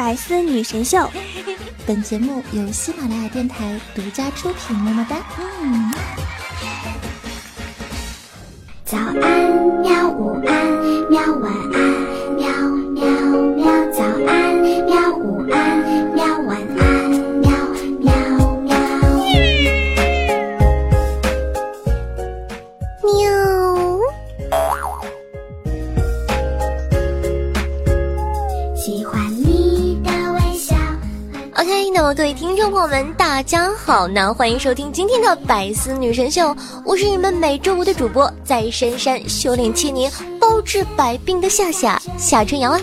百思女神秀，本节目由喜马拉雅电台独家出品。么么哒。嗯。早安喵，午安喵，晚安那么各位听众朋友们，大家好，那欢迎收听今天的百思女神秀，我是你们每周五的主播，在深山修炼千年，包治百病的夏夏夏春阳啊。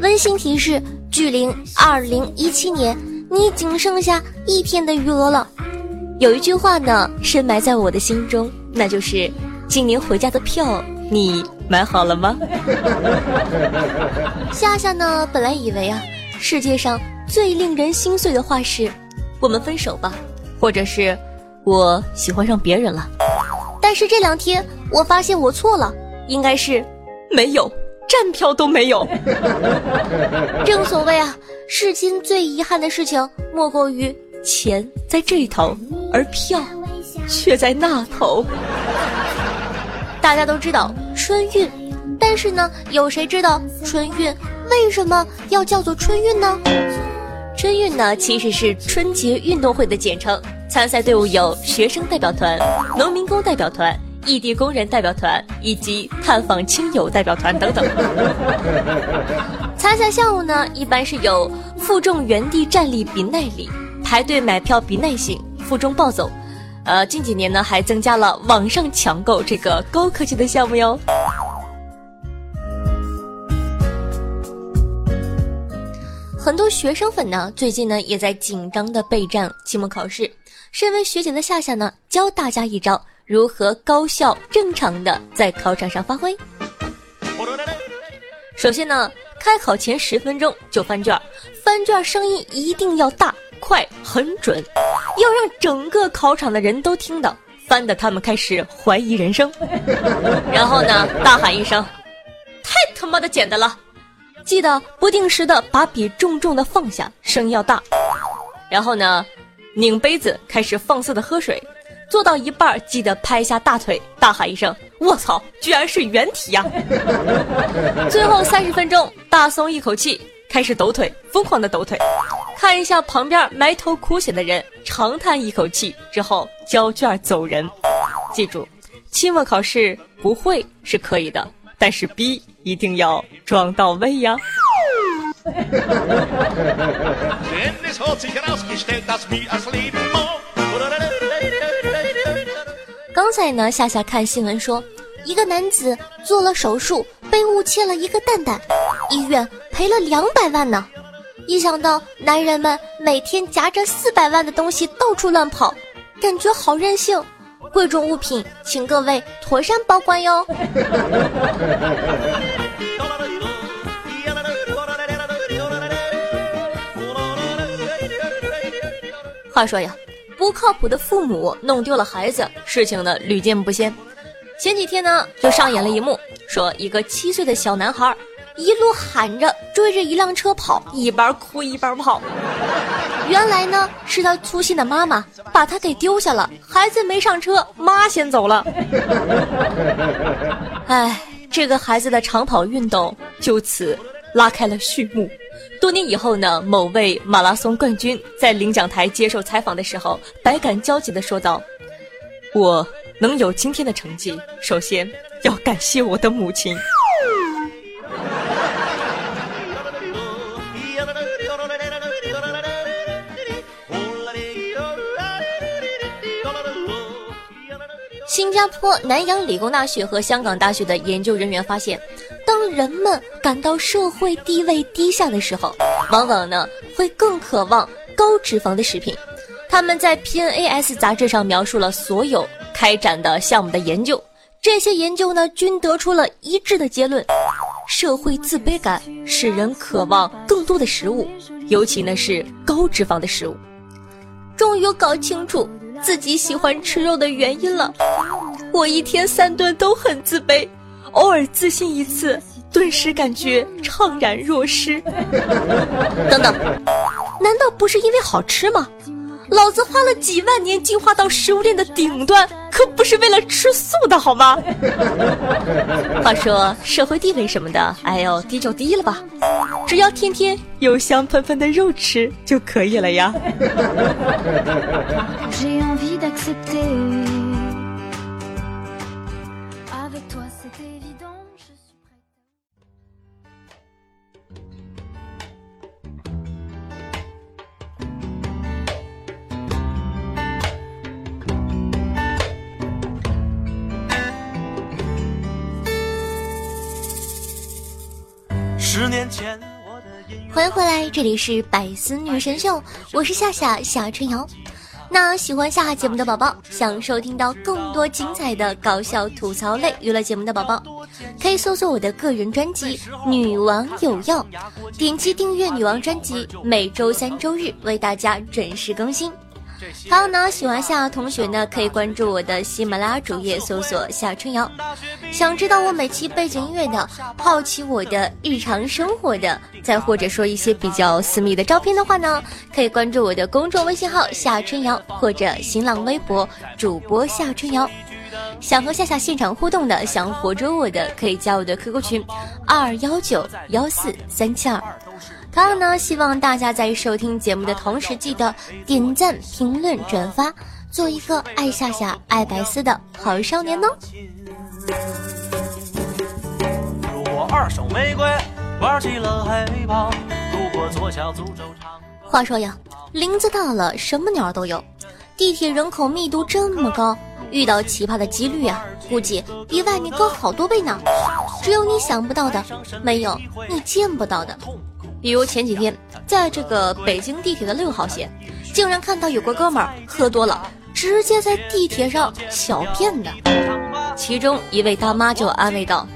温馨提示：距离二零一七年，你仅剩下一天的余额了。有一句话呢，深埋在我的心中，那就是今年回家的票你买好了吗？夏夏呢，本来以为啊，世界上最令人心碎的话是“我们分手吧”，或者是“我喜欢上别人了”。但是这两天我发现我错了，应该是没有。站票都没有。正所谓啊，世间最遗憾的事情，莫过于钱在这头，而票却在那头。大家都知道春运，但是呢，有谁知道春运为什么要叫做春运呢？春运呢，其实是春节运动会的简称。参赛队伍有学生代表团、农民工代表团。异地工人代表团以及探访亲友代表团等等。参赛项目呢，一般是有负重原地站立比耐力、排队买票比耐性、负重暴走。呃，近几年呢，还增加了网上抢购这个高科技的项目哟。很多学生粉呢，最近呢也在紧张的备战期末考试。身为学姐的夏夏呢，教大家一招。如何高效正常的在考场上发挥？首先呢，开考前十分钟就翻卷，翻卷声音一定要大、快、很准，要让整个考场的人都听到，翻的他们开始怀疑人生。然后呢，大喊一声：“太他妈的简单了！”记得不定时的把笔重重的放下，声音要大。然后呢，拧杯子开始放肆的喝水。做到一半，记得拍一下大腿，大喊一声：“我操，居然是原体呀！” 最后三十分钟，大松一口气，开始抖腿，疯狂的抖腿。看一下旁边埋头苦写的人，长叹一口气之后交卷走人。记住，期末考试不会是可以的，但是逼一定要装到位呀。刚才呢，夏夏看新闻说，一个男子做了手术，被误切了一个蛋蛋，医院赔了两百万呢。一想到男人们每天夹着四百万的东西到处乱跑，感觉好任性。贵重物品，请各位妥善保管哟。话说呀。不靠谱的父母弄丢了孩子，事情呢屡见不鲜。前几天呢，就上演了一幕，说一个七岁的小男孩一路喊着追着一辆车跑，一边哭一边跑。原来呢，是他粗心的妈妈把他给丢下了，孩子没上车，妈先走了。哎，这个孩子的长跑运动就此拉开了序幕。多年以后呢，某位马拉松冠军在领奖台接受采访的时候，百感交集的说道：“我能有今天的成绩，首先要感谢我的母亲。”新加坡南洋理工大学和香港大学的研究人员发现。当人们感到社会地位低下的时候，往往呢会更渴望高脂肪的食品。他们在 PNAS 杂志上描述了所有开展的项目的研究，这些研究呢均得出了一致的结论：社会自卑感使人渴望更多的食物，尤其呢是高脂肪的食物。终于搞清楚自己喜欢吃肉的原因了。我一天三顿都很自卑。偶尔自信一次顿时感觉怅然若失。等等，难道不是因为好吃吗？老子花了几万年进化到食物链的顶端，可不是为了吃素的好吗？话说社会地位什么的，哎呦低就低了吧，只要天天有香喷喷的肉吃就可以了呀。十年前我的影，欢迎回来，这里是百思女神秀，我是夏夏夏春瑶。那喜欢夏夏节目的宝宝，想收听到更多精彩的搞笑吐槽类娱乐节目的宝宝，可以搜索我的个人专辑《女王有药》，点击订阅《女王》专辑，每周三、周日为大家准时更新。还有呢，喜欢夏同学呢，可以关注我的喜马拉雅主页，搜索夏春瑶。想知道我每期背景音乐的，好奇我的日常生活的，再或者说一些比较私密的照片的话呢，可以关注我的公众微信号夏春瑶，或者新浪微博主播夏春瑶。想和夏夏现场互动的，想活捉我的，可以加我的 QQ 群二幺九幺四三七二。同样呢，希望大家在收听节目的同时，记得点赞、评论、转发，做一个爱夏夏、爱白丝的好少年哦。话说呀，林子大了，什么鸟都有。地铁人口密度这么高，遇到奇葩的几率啊，估计比外面高好多倍呢。只有你想不到的，没有你见不到的。比如前几天，在这个北京地铁的六号线，竟然看到有个哥们儿喝多了，直接在地铁上小便的。其中一位大妈就安慰道：“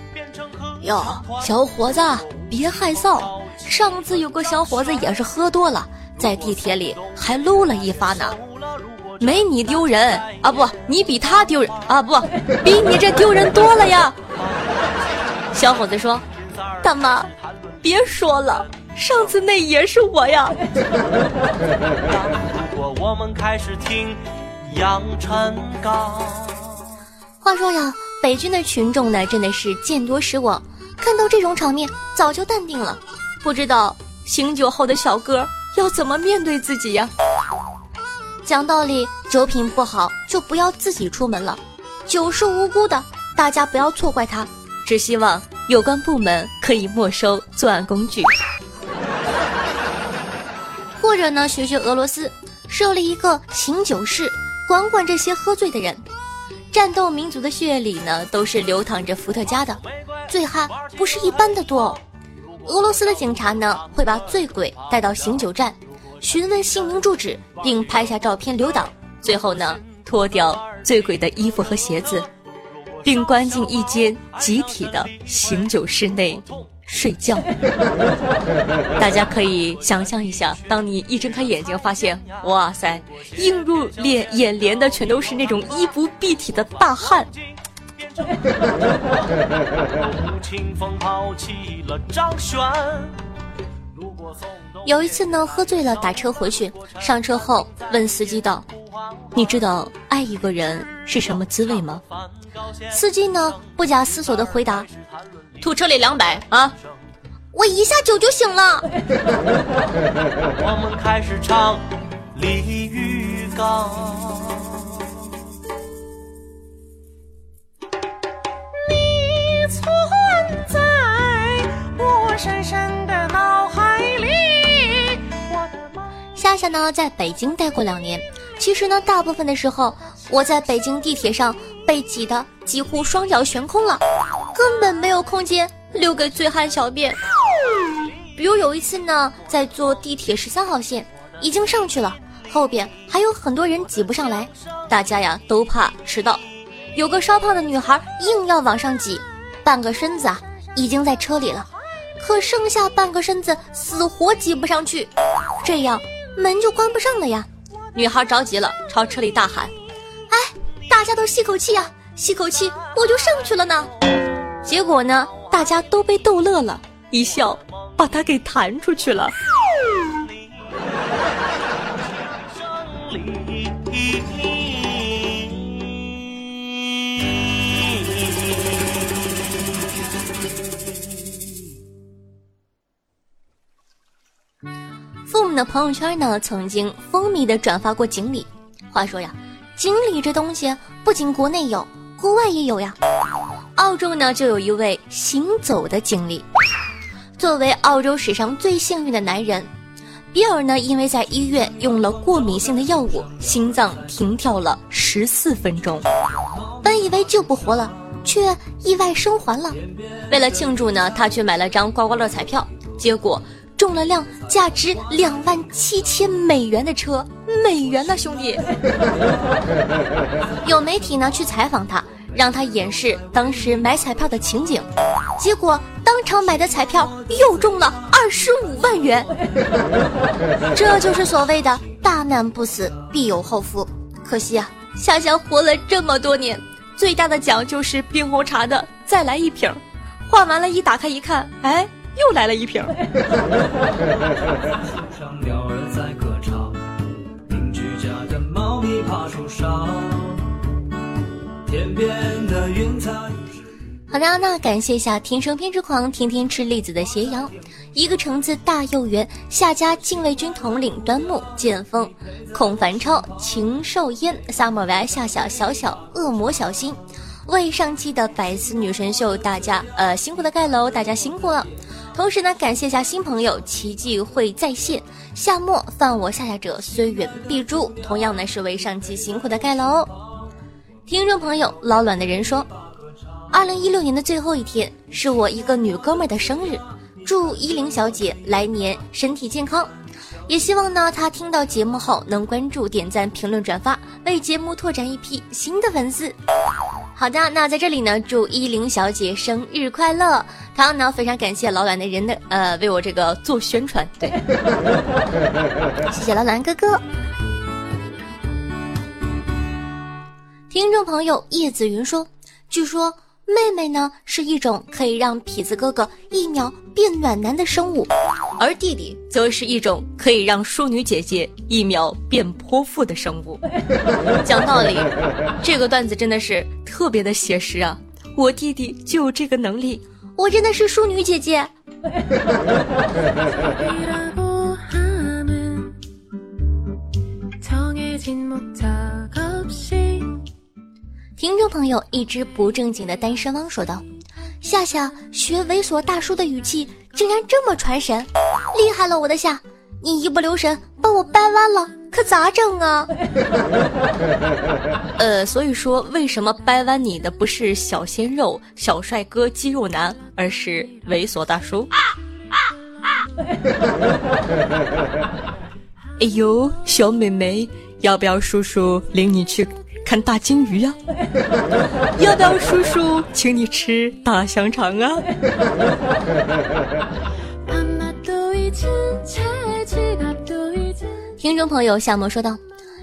哟，小伙子，别害臊，上次有个小伙子也是喝多了，在地铁里还撸了一发呢，没你丢人啊！不，你比他丢人啊！不，比你这丢人多了呀。”小伙子说：“大妈，别说了。”上次那也是我呀。我们开始听杨晨刚话说呀，北军的群众呢，真的是见多识广，看到这种场面，早就淡定了。不知道醒酒后的小哥要怎么面对自己呀？讲道理，酒品不好就不要自己出门了。酒是无辜的，大家不要错怪他。只希望有关部门可以没收作案工具。或者呢，学学俄罗斯，设立一个醒酒室，管管这些喝醉的人。战斗民族的血液里呢，都是流淌着伏特加的，醉汉不是一般的多哦。俄罗斯的警察呢，会把醉鬼带到醒酒站，询问姓名住址，并拍下照片留档，最后呢，脱掉醉鬼的衣服和鞋子，并关进一间集体的醒酒室内。睡觉，大家可以想象一下，当你一睁开眼睛，发现哇塞，映入脸眼帘的全都是那种衣不蔽体的大汉。有一次呢，喝醉了打车回去，上车后问司机道：“你知道爱一个人是什么滋味吗？”司机呢不假思索的回答。吐车里两百啊！我一下酒就醒了。我们开始唱鲤鱼缸。你存在我深深的脑海里。夏夏呢，在北京待过两年。其实呢，大部分的时候，我在北京地铁上被挤得几乎双脚悬空了。根本没有空间留给醉汉小便。比如有一次呢，在坐地铁十三号线，已经上去了，后边还有很多人挤不上来，大家呀都怕迟到。有个稍胖的女孩硬要往上挤，半个身子啊已经在车里了，可剩下半个身子死活挤不上去，这样门就关不上了呀。女孩着急了，朝车里大喊：“哎，大家都吸口气呀，吸口气，我就上去了呢。”结果呢，大家都被逗乐了，一笑把他给弹出去了。父母的朋友圈呢，曾经风靡的转发过锦鲤。话说呀，锦鲤这东西不仅国内有，国外也有呀。澳洲呢，就有一位行走的经历。作为澳洲史上最幸运的男人，比尔呢，因为在医院用了过敏性的药物，心脏停跳了十四分钟，本以为救不活了，却意外生还了。为了庆祝呢，他去买了张刮刮乐彩票，结果。中了辆价值两万七千美元的车，美元呢，兄弟！有媒体呢去采访他，让他演示当时买彩票的情景，结果当场买的彩票又中了二十五万元。这就是所谓的大难不死必有后福。可惜啊，夏夏活了这么多年，最大的奖就是冰红茶的再来一瓶，换完了，一打开一看，哎。又来了一瓶。天边的云彩好的，那感谢一下天生偏执狂，天天吃栗子的斜阳，一个橙子大又圆，夏家禁卫军统领端木剑锋，孔凡超禽兽烟，萨摩维夏夏小小恶魔小心，为上期的百思女神秀大家呃辛苦的盖楼，大家辛苦了。同时呢，感谢一下新朋友奇迹会再现夏末犯我下下者虽远必诛，同样呢是为上期辛苦的盖楼。听众朋友老卵的人说，二零一六年的最后一天是我一个女哥们的生日，祝依林小姐来年身体健康，也希望呢她听到节目后能关注、点赞、评论、转发，为节目拓展一批新的粉丝。好的，那在这里呢，祝依林小姐生日快乐！同样呢，非常感谢老卵的人的呃，为我这个做宣传，对，谢谢老卵哥哥。听众朋友叶子云说，据说妹妹呢是一种可以让痞子哥哥一秒变暖男的生物，而弟弟则是一种可以让淑女姐姐一秒变泼妇的生物。讲道理，这个段子真的是特别的写实啊！我弟弟就有这个能力。我真的是淑女姐姐。听众朋友，一只不正经的单身汪说道：“夏夏学猥琐大叔的语气，竟然这么传神，厉害了，我的夏！你一不留神把我掰弯了。”可咋整啊？呃，所以说，为什么掰弯你的不是小鲜肉、小帅哥、肌肉男，而是猥琐大叔？哎呦，小美眉，要不要叔叔领你去看大鲸鱼呀？要不要叔叔请你吃大香肠啊？听众朋友夏沫说道：“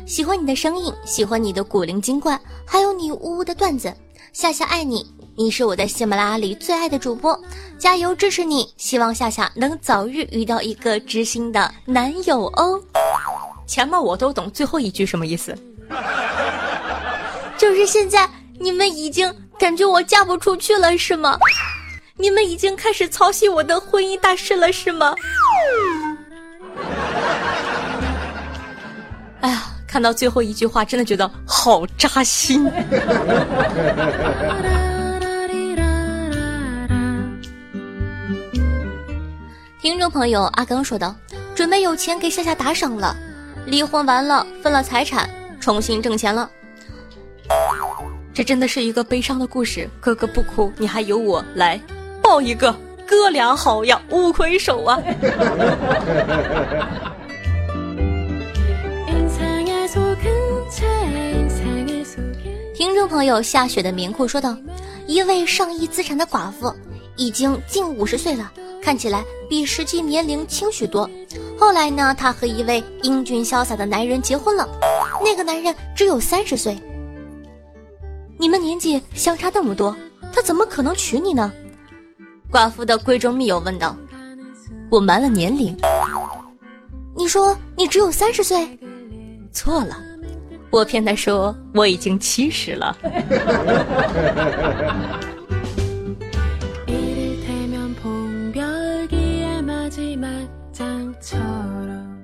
喜欢你的声音，喜欢你的古灵精怪，还有你呜呜的段子。夏夏爱你，你是我在喜马拉雅里最爱的主播，加油支持你！希望夏夏能早日遇到一个知心的男友哦。前面我都懂，最后一句什么意思？就是现在你们已经感觉我嫁不出去了是吗？你们已经开始操心我的婚姻大事了是吗？”哎呀，看到最后一句话，真的觉得好扎心。听众朋友阿刚说道：“准备有钱给夏夏打赏了，离婚完了分了财产，重新挣钱了。”这真的是一个悲伤的故事。哥哥不哭，你还有我来抱一个，哥俩好呀，五魁首啊。听众朋友夏雪的棉裤说道：“一位上亿资产的寡妇，已经近五十岁了，看起来比实际年龄轻许多。后来呢，她和一位英俊潇洒的男人结婚了，那个男人只有三十岁。你们年纪相差那么多，他怎么可能娶你呢？寡妇的闺中密友问道：“我瞒了年龄，你说你只有三十岁？错了，我骗他说我已经七十了。”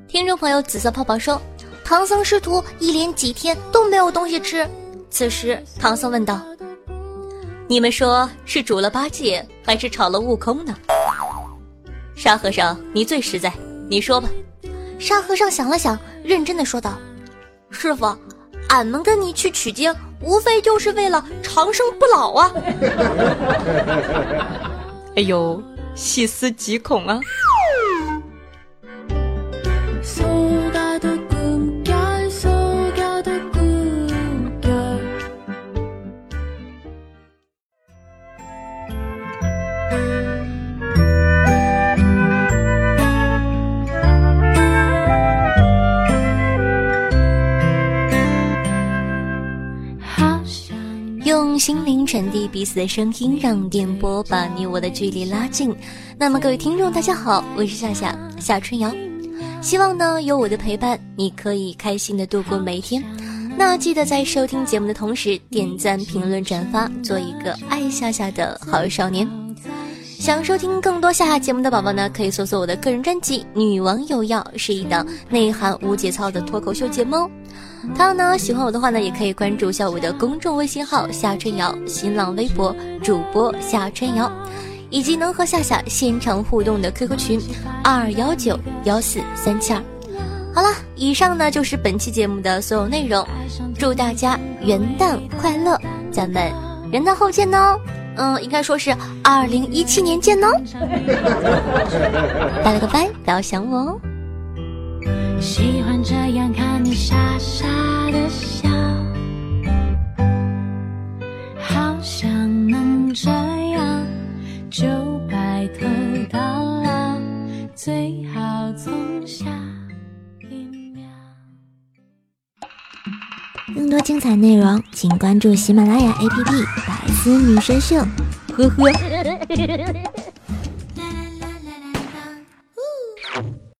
听众朋友，紫色泡泡说，唐僧师徒一连几天都没有东西吃。此时，唐僧问道：“你们说是煮了八戒，还是炒了悟空呢？”沙和尚，你最实在，你说吧。沙和尚想了想，认真的说道：“师傅，俺们跟你去取经，无非就是为了长生不老啊！” 哎呦，细思极恐啊！传递彼此的声音，让电波把你我的距离拉近。那么，各位听众，大家好，我是夏夏夏春瑶。希望呢，有我的陪伴，你可以开心的度过每一天。那记得在收听节目的同时，点赞、评论、转发，做一个爱夏夏的好少年。想收听更多夏夏节目的宝宝呢，可以搜索我的个人专辑《女王有药》，是一档内涵无节操的脱口秀节目哦。同样呢，喜欢我的话呢，也可以关注一下我的公众微信号夏春瑶，新浪微博主播夏春瑶，以及能和夏夏现场互动的 QQ 群二幺九幺四三七二。好了，以上呢就是本期节目的所有内容，祝大家元旦快乐，咱们元旦后见哦。嗯，应该说是二零一七年见哦。拜了个拜，不要想我哦。喜欢这样看你傻傻的笑，好想能这样就白头到老，最好从下一秒。更多精彩内容，请关注喜马拉雅 APP《百思女神秀》。呵呵。